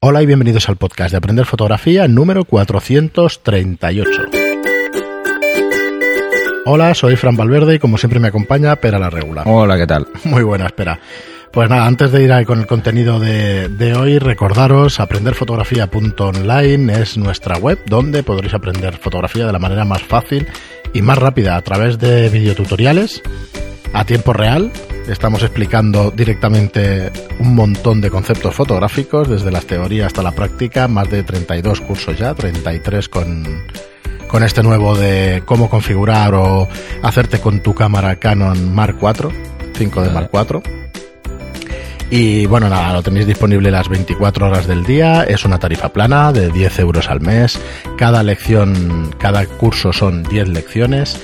Hola y bienvenidos al podcast de Aprender Fotografía número 438. Hola, soy Fran Valverde y como siempre me acompaña Pera la Regular. Hola, ¿qué tal? Muy buena, espera. Pues nada, antes de ir con el contenido de, de hoy, recordaros aprenderfotografía.online es nuestra web donde podréis aprender fotografía de la manera más fácil y más rápida a través de videotutoriales a tiempo real. Estamos explicando directamente un montón de conceptos fotográficos, desde las teorías hasta la práctica, más de 32 cursos ya, 33 con, con este nuevo de cómo configurar o hacerte con tu cámara Canon Mark IV, 5 de Mark IV. Y bueno, nada, lo tenéis disponible las 24 horas del día. Es una tarifa plana de 10 euros al mes. Cada lección, cada curso son 10 lecciones.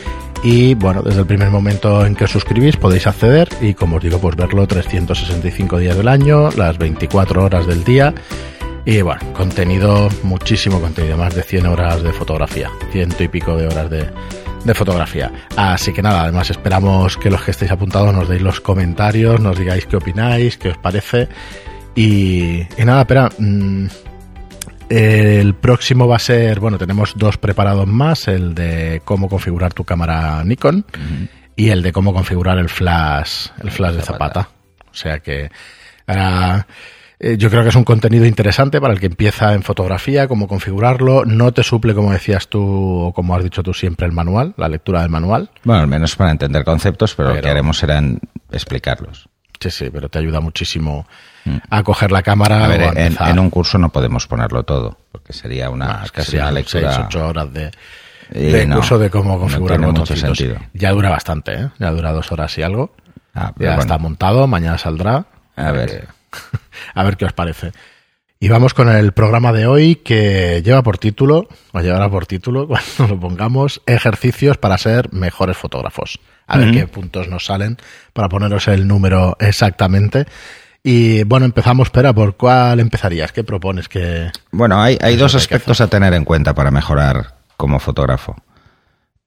Y bueno, desde el primer momento en que os suscribís podéis acceder y como os digo, pues verlo 365 días del año, las 24 horas del día. Y bueno, contenido, muchísimo contenido, más de 100 horas de fotografía, ciento y pico de horas de, de fotografía. Así que nada, además esperamos que los que estéis apuntados nos deis los comentarios, nos digáis qué opináis, qué os parece. Y, nada, espera, mmm, el próximo va a ser, bueno, tenemos dos preparados más, el de cómo configurar tu cámara Nikon uh -huh. y el de cómo configurar el flash, el flash de Zapata. O sea que uh, yo creo que es un contenido interesante para el que empieza en fotografía, cómo configurarlo. No te suple, como decías tú, o como has dicho tú siempre, el manual, la lectura del manual. Bueno, al menos para entender conceptos, pero, pero... lo que haremos será explicarlos. Sí, sí, pero te ayuda muchísimo a coger la cámara. A ver, a en, en, un curso no podemos ponerlo todo, porque sería una, no, es que sería una lectura. 6, 8 horas de, de no, curso de cómo configurar no mucho sentido. Ya dura bastante, ¿eh? Ya dura dos horas y algo. Ah, ya bueno. está montado, mañana saldrá. A ver. a ver qué os parece. Y vamos con el programa de hoy que lleva por título, o llevará por título, cuando lo pongamos, ejercicios para ser mejores fotógrafos. A ver uh -huh. qué puntos nos salen para poneros el número exactamente. Y bueno, empezamos, espera, ¿por cuál empezarías? ¿Qué propones que.? Bueno, hay, hay dos aspectos a tener en cuenta para mejorar como fotógrafo.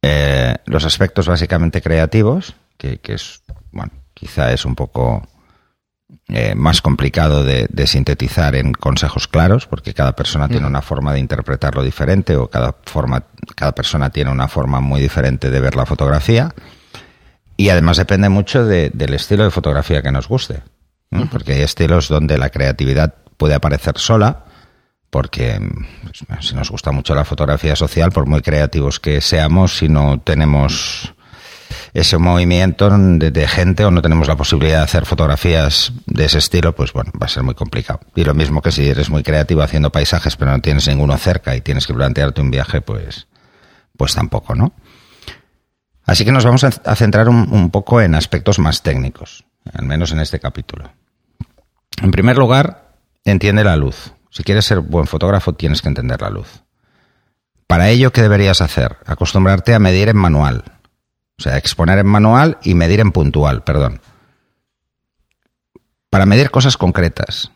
Eh, los aspectos básicamente creativos, que, que, es, bueno, quizá es un poco eh, más complicado de, de, sintetizar en consejos claros, porque cada persona mm. tiene una forma de interpretarlo diferente o cada, forma, cada persona tiene una forma muy diferente de ver la fotografía. Y además depende mucho de, del estilo de fotografía que nos guste. ¿no? Uh -huh. Porque hay estilos donde la creatividad puede aparecer sola, porque pues, si nos gusta mucho la fotografía social, por muy creativos que seamos, si no tenemos ese movimiento de, de, gente o no tenemos la posibilidad de hacer fotografías de ese estilo, pues bueno, va a ser muy complicado. Y lo mismo que si eres muy creativo haciendo paisajes, pero no tienes ninguno cerca y tienes que plantearte un viaje, pues, pues tampoco, ¿no? Así que nos vamos a centrar un, un poco en aspectos más técnicos al menos en este capítulo. En primer lugar, entiende la luz. Si quieres ser buen fotógrafo, tienes que entender la luz. Para ello, ¿qué deberías hacer? Acostumbrarte a medir en manual. O sea, exponer en manual y medir en puntual, perdón. Para medir cosas concretas.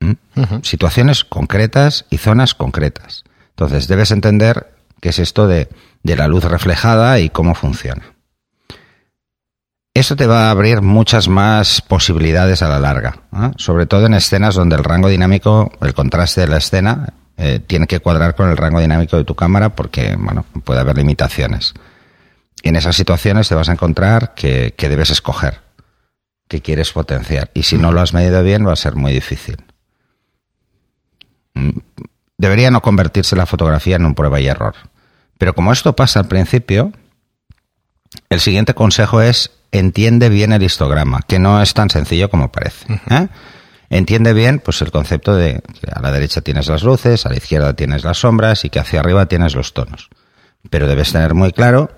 ¿Mm? Uh -huh. Situaciones concretas y zonas concretas. Entonces, debes entender qué es esto de, de la luz reflejada y cómo funciona. Eso te va a abrir muchas más posibilidades a la larga, sobre todo en escenas donde el rango dinámico, el contraste de la escena, eh, tiene que cuadrar con el rango dinámico de tu cámara porque, bueno, puede haber limitaciones. En esas situaciones te vas a encontrar que, que debes escoger qué quieres potenciar. Y si no lo has medido bien, va a ser muy difícil. Mm, debería no convertirse la fotografía en un prueba y error. Pero como esto pasa al principio, el siguiente consejo es entiende bien el histograma, que no es tan sencillo como parece. ¿eh? Entiende bien pues el concepto de que a la derecha tienes las luces, a la izquierda tienes las sombras y que hacia arriba tienes los tonos. Pero debes tener muy claro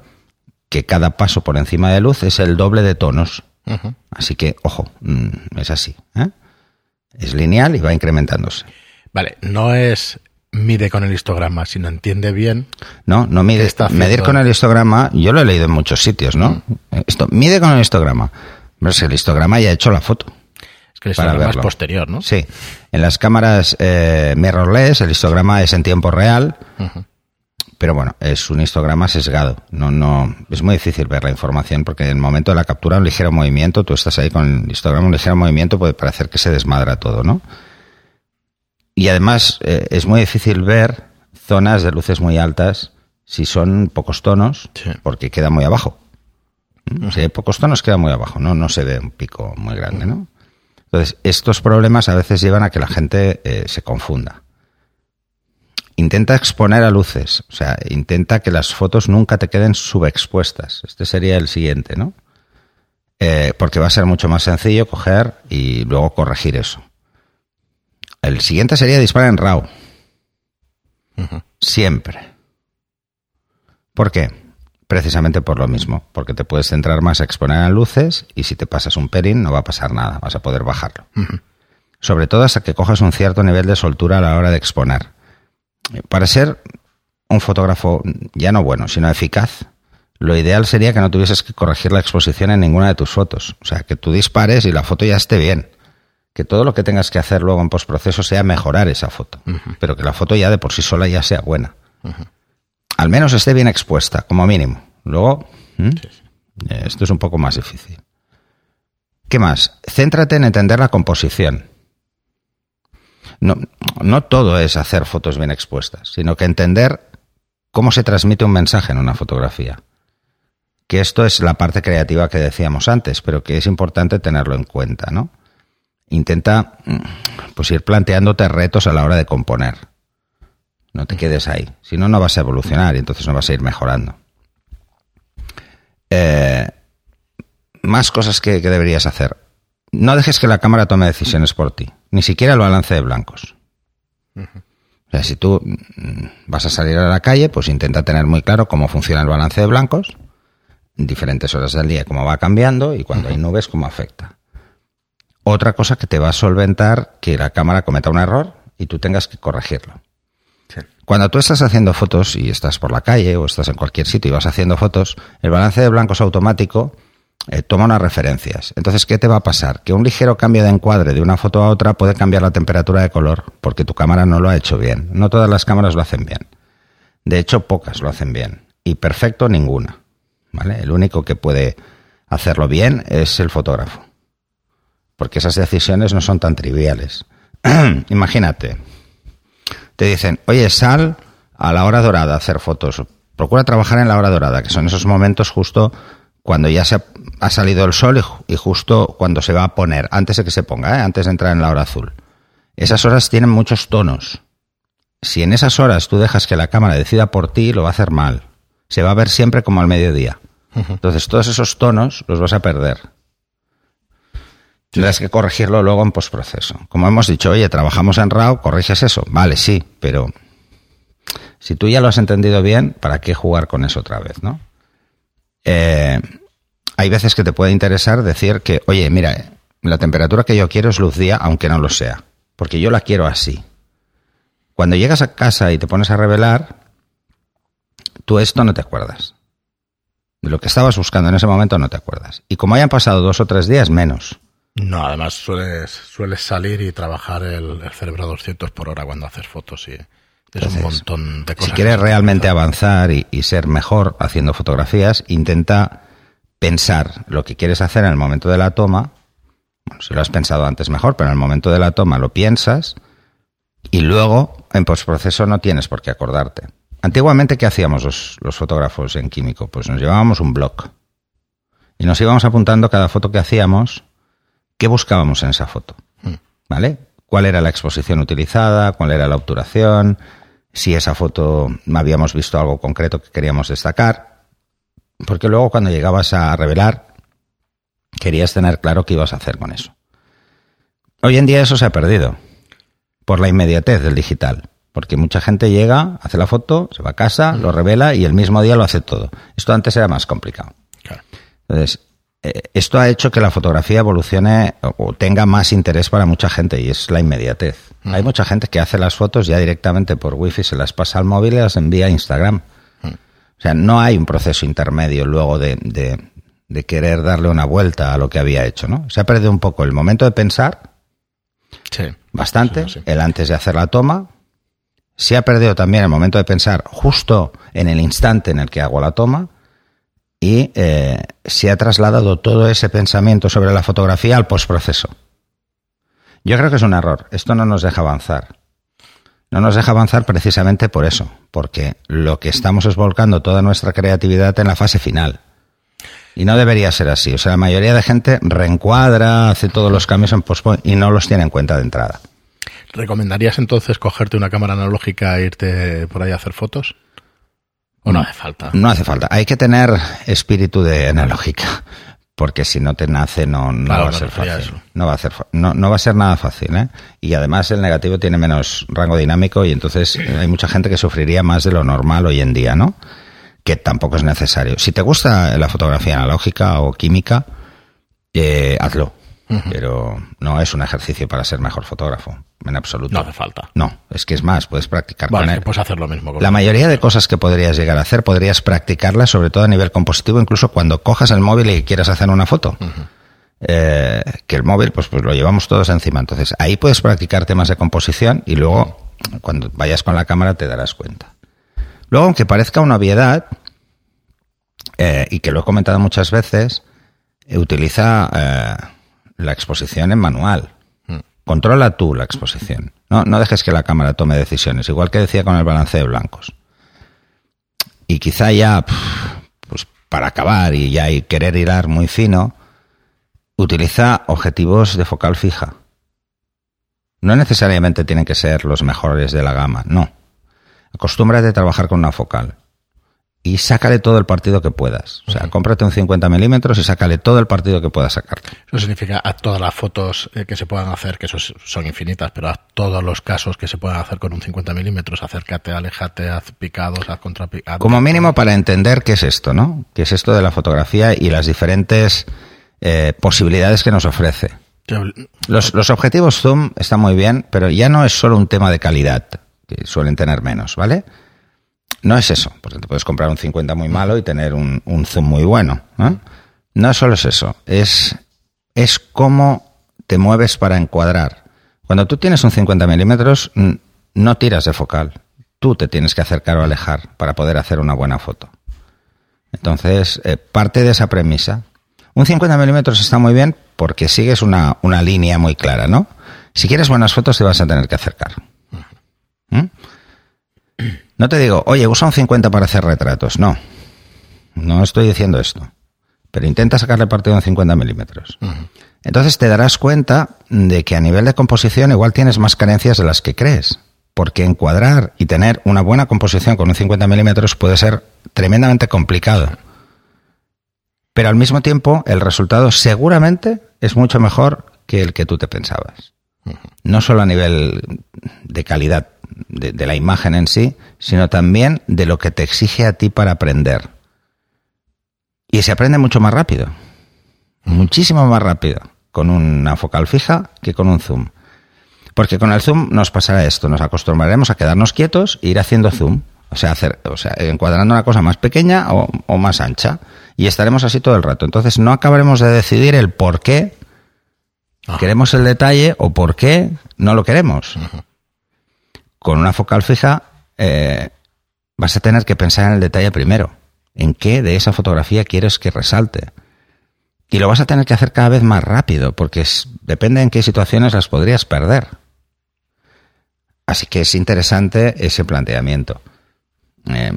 que cada paso por encima de luz es el doble de tonos. Uh -huh. Así que, ojo, mm, es así. ¿eh? Es lineal y va incrementándose. Vale, no es mide con el histograma, si no entiende bien. No, no mide. Está medir con el histograma, yo lo he leído en muchos sitios, ¿no? Mm. Esto, mide con el histograma. Pero si el histograma ya ha hecho la foto. Es que el histograma es posterior, ¿no? Sí. En las cámaras eh, mirrorless, el histograma es en tiempo real. Uh -huh. Pero bueno, es un histograma sesgado. No, no, es muy difícil ver la información porque en el momento de la captura un ligero movimiento, tú estás ahí con el histograma, un ligero movimiento puede parecer que se desmadra todo, ¿no? Y además eh, es muy difícil ver zonas de luces muy altas si son pocos tonos, Sí. porque queda muy abajo. Si hay pocos tonos, queda muy abajo, ¿no? No se ve un pico muy grande, ¿no? Entonces, estos problemas a veces llevan a que la gente eh, se confunda. Intenta exponer a luces, o sea, intenta que las fotos nunca te queden subexpuestas. Este sería el siguiente, ¿no? Eh, porque va a ser mucho más sencillo coger y luego corregir eso. El siguiente sería disparar en RAW. Siempre. ¿Por qué? Precisamente por lo mismo, porque te puedes centrar más a exponer a luces y si te pasas un pelín no va a pasar nada, vas a poder bajarlo. Sobre todo hasta que cojas un cierto nivel de soltura a la hora de exponer. Para ser un fotógrafo ya no bueno, sino eficaz, lo ideal sería que no tuvieses que corregir la exposición en ninguna de tus fotos. O sea, que tú dispares y la foto ya esté bien. Que todo lo que tengas que hacer luego en postproceso sea mejorar esa foto. Pero que la foto ya de por sí sola ya sea buena. Al menos esté bien expuesta, como mínimo. Luego, esto es un poco más difícil. ¿Qué más? Céntrate en entender la composición. No, no todo es hacer fotos bien expuestas, sino que entender cómo se transmite un mensaje en una fotografía. Que esto es la parte creativa que decíamos antes, pero que es importante tenerlo en cuenta, ¿no? Intenta mm, pues ir planteándote retos a la hora de componer. No te quedes ahí, si no no vas a evolucionar y entonces no vas a ir mejorando. Eh, más cosas que, que deberías hacer. No dejes que la cámara tome decisiones por ti, ni siquiera el balance de blancos. O sea, si tú mm, vas a salir a la calle, pues intenta tener muy claro cómo funciona el balance de blancos, en diferentes horas del día, cómo va cambiando y cuando hay nubes, cómo afecta. Otra cosa que te va a solventar que la cámara cometa un error y tú tengas que corregirlo. Cuando tú estás haciendo fotos y estás por la calle o estás en cualquier sitio y vas haciendo fotos, el balance de blancos automático eh, toma unas referencias. Entonces, ¿qué te va a pasar? Que un ligero cambio de encuadre de una foto a otra puede cambiar la temperatura de color porque tu cámara no lo ha hecho bien. No todas las cámaras lo hacen bien. De hecho, pocas lo hacen bien. Y perfecto, ninguna. ¿Vale? El único que puede hacerlo bien es el fotógrafo. Porque esas decisiones no son tan triviales. Imagínate, te dicen, oye, sal a la hora dorada a hacer fotos. Procura trabajar en la hora dorada, que son esos momentos justo cuando ya se ha, ha salido el sol y justo cuando se va a poner, antes de que se ponga, ¿eh? antes de entrar en la hora azul. Esas horas tienen muchos tonos. Si en esas horas tú dejas que la cámara decida por ti, lo va a hacer mal. Se va a ver siempre como al mediodía. Entonces todos esos tonos los vas a perder. Tendrás que corregirlo luego en postproceso. Como hemos dicho, oye, trabajamos en RAW, corriges eso. Vale, sí, pero si tú ya lo has entendido bien, ¿para qué jugar con eso otra vez, no? Eh, hay veces que te puede interesar decir que, oye, mira, la temperatura que yo quiero es luz día, aunque no lo sea, porque yo la quiero así. Cuando llegas a casa y te pones a revelar, tú esto no te acuerdas. De lo que estabas buscando en ese momento no te acuerdas. Y como hayan pasado dos o tres días, menos. No, además sueles, sueles salir y trabajar el, el cerebro a 200 por hora cuando haces fotos y es un montón de cosas. Si quieres realmente avanzar y, y ser mejor haciendo fotografías, intenta pensar lo que quieres hacer en el momento de la toma. Bueno, si lo has pensado antes mejor, pero en el momento de la toma lo piensas y luego en postproceso no tienes por qué acordarte. Antiguamente, ¿qué hacíamos los, los fotógrafos en químico? Pues nos llevábamos un blog y nos íbamos apuntando cada foto que hacíamos, qué buscábamos en esa foto. ¿Vale? ¿Cuál era la exposición utilizada? ¿Cuál era la obturación? Si esa foto habíamos visto algo concreto que queríamos destacar. Porque luego cuando llegabas a revelar, querías tener claro qué ibas a hacer con eso. Hoy en día eso se ha perdido por la inmediatez del digital. Porque mucha gente llega, hace la foto, se va a casa, lo revela y el mismo día lo hace todo. Esto antes era más complicado. Claro. Entonces, esto ha hecho que la fotografía evolucione o, tenga más interés para mucha gente y es la inmediatez. Hay mucha gente que hace las fotos ya directamente por wifi, se las pasa al móvil y las envía a Instagram. O sea, no hay un proceso intermedio luego de, de- de querer darle una vuelta a lo que había hecho, ¿no? Se ha perdido un poco el momento de pensar, Sí. bastante, Sí, sí. el antes de hacer la toma. Se ha perdido también el momento de pensar justo en el instante en el que hago la toma. Y eh, se ha trasladado todo ese pensamiento sobre la fotografía al postproceso. Yo creo que es un error. Esto no nos deja avanzar. No nos deja avanzar precisamente por eso, porque lo que estamos es volcando toda nuestra creatividad en la fase final. Y no debería ser así. O sea, la mayoría de gente reencuadra, hace todos los cambios en postpoint y no los tiene en cuenta de entrada. ¿Recomendarías entonces cogerte una cámara analógica e irte por ahí a hacer fotos? ¿O no hace falta? No hace falta. Hay que tener espíritu de analógica, porque si no te nace no, no Claro, va a ser fácil. eso. No va a, ser, no, no va a ser nada fácil. ¿eh? Y además el negativo tiene menos rango dinámico y entonces hay mucha gente que sufriría más de lo normal hoy en día, ¿no? Que tampoco es necesario. Si te gusta la fotografía analógica o química, eh, hazlo. Pero no es un ejercicio para ser mejor fotógrafo, en absoluto. No hace falta. No, es que es más, puedes practicar con Vale, él. que puedes hacer lo mismo. Con La mayoría de cosas que podrías llegar a hacer podrías practicarlas, sobre todo a nivel compositivo, incluso cuando cojas el móvil y quieras hacer una foto. Eh, que el móvil, pues, pues lo llevamos todos encima. Entonces, ahí puedes practicar temas de composición y luego, cuando vayas con la cámara, te darás cuenta. Luego, aunque parezca una obviedad, eh, y que lo he comentado muchas veces, eh, utiliza eh, la exposición en manual. Controla tú la exposición. No, no dejes que la cámara tome decisiones, igual que decía con el balance de blancos. Y quizá ya, pues para acabar y ya y querer hilar muy fino, utiliza objetivos de focal fija. No necesariamente tienen que ser los mejores de la gama, no. Acostúmbrate a trabajar con una focal y sácale todo el partido que puedas. O sea, cómprate un 50 milímetros y sácale todo el partido que puedas sacar. Eso significa a todas las fotos eh, que se puedan hacer, que eso es- son infinitas, pero a todos los casos que se puedan hacer con un 50 milímetros, acércate, aléjate, haz picados, haz contrapicados. Como mínimo para entender qué es esto, ¿no? ¿Qué es esto de la fotografía y las diferentes eh, posibilidades que nos ofrece? Los, los objetivos zoom están muy bien, pero ya no es solo un tema de calidad, que suelen tener menos, ¿vale? No es eso, porque te puedes comprar un 50 muy malo y tener un, un zoom muy bueno. ¿no? No solo es eso, es, es cómo te mueves para encuadrar. Cuando tú tienes un 50 milímetros, no tiras de focal. Tú te tienes que acercar o alejar para poder hacer una buena foto. Entonces, eh, parte de esa premisa. Un 50 milímetros está muy bien porque sigues una, una línea muy clara, ¿no? Si quieres buenas fotos te vas a tener que acercar. No te digo, oye, usa un 50 para hacer retratos. No. No estoy diciendo esto. Pero intenta sacarle partido a un 50 milímetros. Entonces te darás cuenta de que a nivel de composición igual tienes más carencias de las que crees. Porque encuadrar y tener una buena composición con un 50 milímetros puede ser tremendamente complicado. Pero al mismo tiempo, el resultado seguramente es mucho mejor que el que tú te pensabas. No solo a nivel de calidad de, de la imagen en sí, sino también de lo que te exige a ti para aprender. Y se aprende mucho más rápido. Muchísimo más rápido con una focal fija que con un zoom. Porque con el zoom nos pasará esto, nos acostumbraremos a quedarnos quietos e ir haciendo zoom. O sea, hacer, o sea, encuadrando una cosa más pequeña o, o más ancha. Y estaremos así todo el rato. Entonces no acabaremos de decidir el por qué Ajá. queremos el detalle o por qué no lo queremos. Con una focal fija eh, vas a tener que pensar en el detalle primero. En qué de esa fotografía quieres que resalte. Y lo vas a tener que hacer cada vez más rápido, porque depende en qué situaciones las podrías perder. Así que es interesante ese planteamiento. Eh,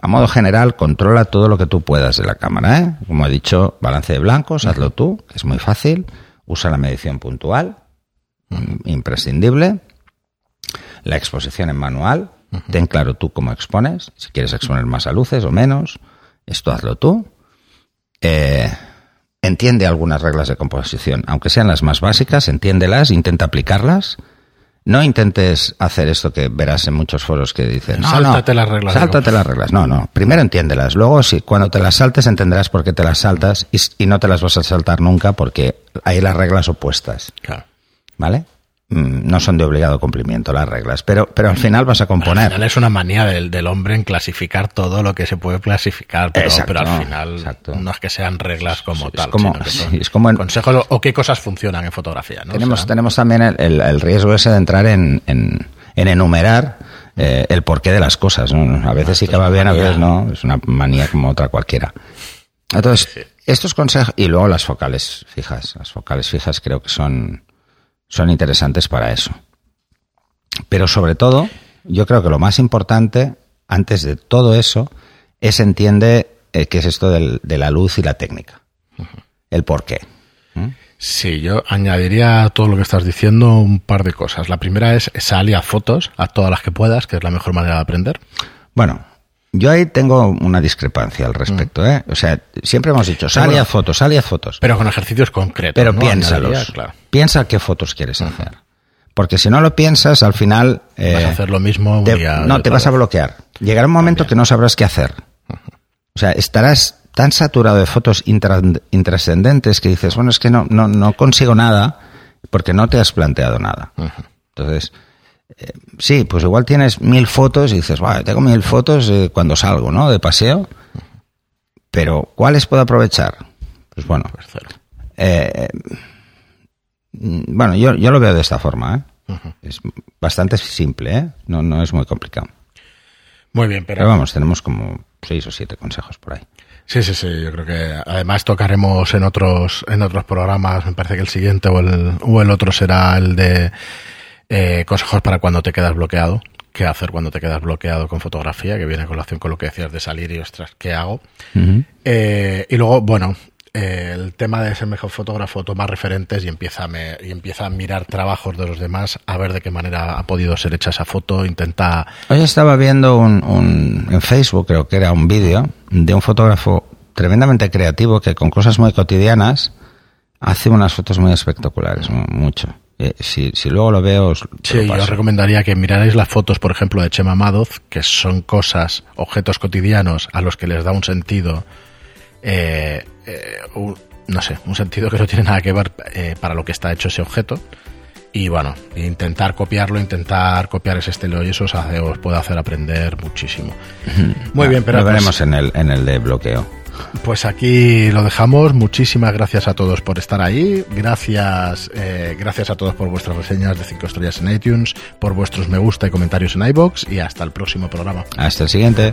a modo general, controla todo lo que tú puedas de la cámara. ¿eh? Como he dicho, balance de blancos, hazlo tú, es muy fácil. Usa la medición puntual, mm, imprescindible. La exposición en manual. Ten claro tú cómo expones. Si quieres exponer más a luces o menos, esto hazlo tú. Eh, entiende algunas reglas de composición, aunque sean las más básicas, entiéndelas, intenta aplicarlas. No intentes hacer esto que verás en muchos foros que dicen, no, Sáltate no, las reglas Sáltate las reglas. No, no. Primero entiéndelas. Luego, si cuando te las saltes, entenderás por qué te las saltas y, y no te las vas a saltar nunca porque hay las reglas opuestas. Claro. ¿Vale? Mm, No son de obligado cumplimiento las reglas, pero, pero al final vas a Al componer. final es una manía del, del hombre en clasificar todo lo que se puede clasificar, pero, Exacto, pero al final exacto. no es que sean reglas como Es tal, como- sino que sí, son es como en- consejos o- o qué cosas funcionan en fotografía. ¿no? Tenemos, O sea, tenemos también el, el- el riesgo ese de entrar en, en, en enumerar eh, el porqué de las cosas. ¿no? A veces sí que va bien, a veces no. Es una manía como otra cualquiera. Entonces, estos consejos, y luego las focales fijas. Las focales fijas creo que son, son interesantes para eso. Pero sobre todo, Yo creo que lo más importante, antes de todo eso, es entiende eh, qué es esto del- de la luz y la técnica. El por qué. ¿Mm? Sí, yo añadiría a todo lo que estás diciendo un par de cosas. La primera es sal y haz fotos, a todas las que puedas, que es la mejor manera de aprender. Bueno, yo ahí tengo una discrepancia al respecto. ¿eh? O sea, siempre hemos dicho, sal y bueno. haz fotos, sal y haz fotos. Pero con ejercicios concretos. Pero ¿no? piénsalos. Añadiría, claro. Piensa qué fotos quieres hacer. Porque si no lo piensas, al final... eh, Vas a hacer lo mismo un te- día y no, te vas a bloquear. Llegará un momento que no sabrás qué hacer. O sea, estarás tan saturado de fotos intra- intrascendentes que dices, bueno, es que no, no, no consigo nada porque no te has planteado nada. Entonces, eh, sí, pues igual tienes mil fotos y dices, "Buah, tengo mil fotos eh, cuando salgo, ¿no? De paseo. Pero, ¿cuáles puedo aprovechar? Pues bueno, Pues eh, bueno, yo, yo lo veo de esta forma, ¿eh? Es bastante simple, ¿eh? No, no es muy complicado. Muy bien, pero, Pero vamos, tenemos como seis o siete consejos por ahí. Sí, sí, sí. Yo creo que además tocaremos en otros en otros programas. Me parece que el siguiente o el, o el otro será el de eh, consejos para cuando te quedas bloqueado. ¿Qué hacer cuando te quedas bloqueado con fotografía? Que viene a colación con lo que decías de salir y ostras, ¿qué hago? Eh, y luego, bueno, eh, el tema de ser mejor fotógrafo, tomar referentes y empieza, a me- y empieza a mirar trabajos de los demás, a ver de qué manera ha podido ser hecha esa foto, intenta... Hoy estaba viendo un, un- en Facebook, creo que era un vídeo, de un fotógrafo tremendamente creativo que con cosas muy cotidianas hace unas fotos muy espectaculares, mu- mucho. Eh, si, si luego lo veo, os, Sí, lo yo os recomendaría que mirarais las fotos, por ejemplo, de Chema Madoz, que son cosas, objetos cotidianos a los que les da un sentido, eh, eh, un- no sé, un sentido que no tiene nada que ver eh, para lo que está hecho ese objeto. Y bueno, intentar copiarlo, intentar copiar ese estilo y eso os, hace- os puede hacer aprender muchísimo. Muy bien, pero Lo pues- veremos en el, en el de bloqueo. Pues aquí lo dejamos. Muchísimas gracias a todos por estar ahí. Gracias, eh, gracias a todos por vuestras reseñas de 5 estrellas en iTunes, por vuestros me gusta y comentarios en iBox y hasta el próximo programa. Hasta el siguiente.